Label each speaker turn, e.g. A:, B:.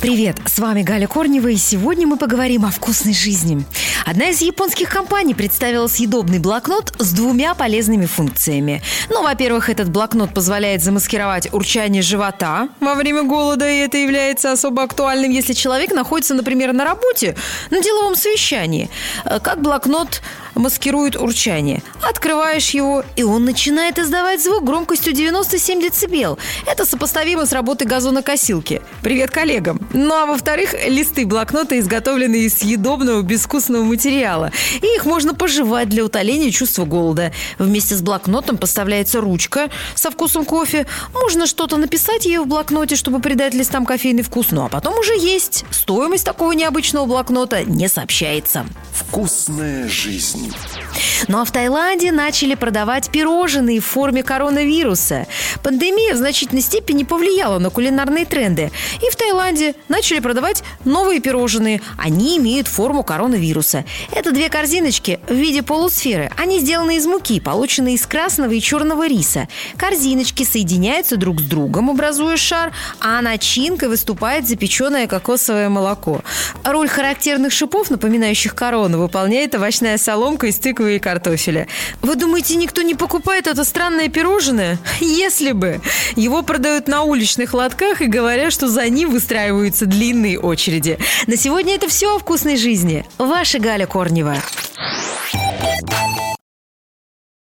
A: Привет, с вами Галя Корнева, и сегодня мы поговорим о вкусной жизни. Одна из японских компаний представила съедобный блокнот с двумя полезными функциями. Ну, во-первых, этот блокнот позволяет замаскировать урчание живота во время голода, и это является особо актуальным, если человек находится, например, на работе, на деловом совещании. Э, как блокнот маскирует урчание. Открываешь его, и он начинает издавать звук громкостью 97 дБ. Это сопоставимо с работой газонокосилки. Привет коллегам! Ну а во-вторых, листы блокнота изготовлены из съедобного безвкусного материала. И их можно пожевать для утоления чувства голода. Вместе с блокнотом поставляется ручка со вкусом кофе. Можно что-то написать ей в блокноте, чтобы придать листам кофейный вкус. Ну а потом уже есть. Стоимость такого необычного блокнота не сообщается.
B: Вкусная жизнь.
A: Ну а в Таиланде начали продавать пирожные в форме коронавируса. Пандемия в значительной степени повлияла на кулинарные тренды. И в Таиланде начали продавать новые пирожные. Они имеют форму коронавируса. Это две корзиночки в виде полусферы. Они сделаны из муки, полученной из красного и черного риса. Корзиночки соединяются друг с другом, образуя шар, а начинкой выступает запеченное кокосовое молоко. Роль характерных шипов, напоминающих корону, выполняет овощная соломка из тыквы и картофеля. Вы думаете, никто не покупает это странное пирожное? Если бы. Его продают на уличных лотках и говорят, что за ним выстраиваются длинные очереди. На сегодня это все о вкусной жизни. Ваша Галя Корнева.